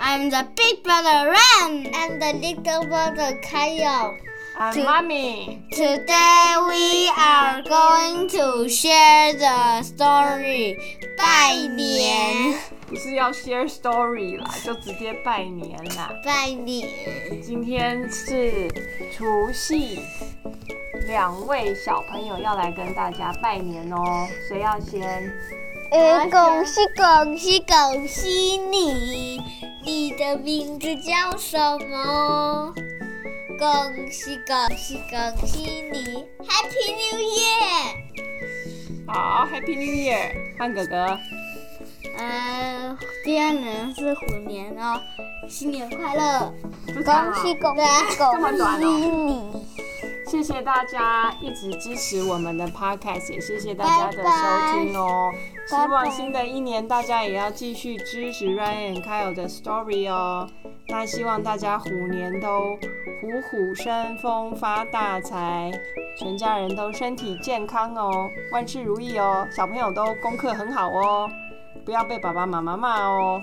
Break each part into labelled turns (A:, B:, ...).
A: I'm the big brother Ren.
B: I'm the little brother Kyle.
C: I'm
A: To-
C: mommy.
A: Today we are going to share the story 拜年。
C: 不是要 share story 啦，就直接拜年啦。
B: 拜年。
C: 今天是除夕，两位小朋友要来跟大家拜年哦。谁要先？
B: 呃，恭喜恭喜恭喜你！名字叫什么？恭喜恭喜恭喜你！Happy New Year！
C: 好，Happy New Year，换哥哥。
A: 呃，第二年是虎年哦，新年快乐！
B: 恭喜恭喜恭喜你！
C: 谢谢大家一直支持我们的 podcast，也谢谢大家的收听哦。希望新的一年大家也要继续支持 Ryan Kyle 的 story 哦。那希望大家虎年都虎虎生风，发大财，全家人都身体健康哦，万事如意哦。小朋友都功课很好哦，不要被爸爸妈妈骂哦。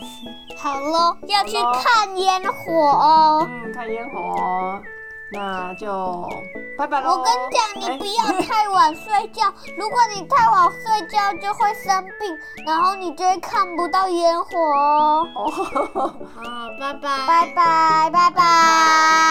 B: 好喽，要去看烟火哦。
C: 嗯，看烟火哦。那就拜拜喽。
B: 我跟你讲，你
C: 哎
B: 不要太晚睡觉。如果你太晚睡觉，就会生病，然后你就会看不到烟火哦。
C: 哦。
A: 好，拜拜，
B: 拜拜，拜拜。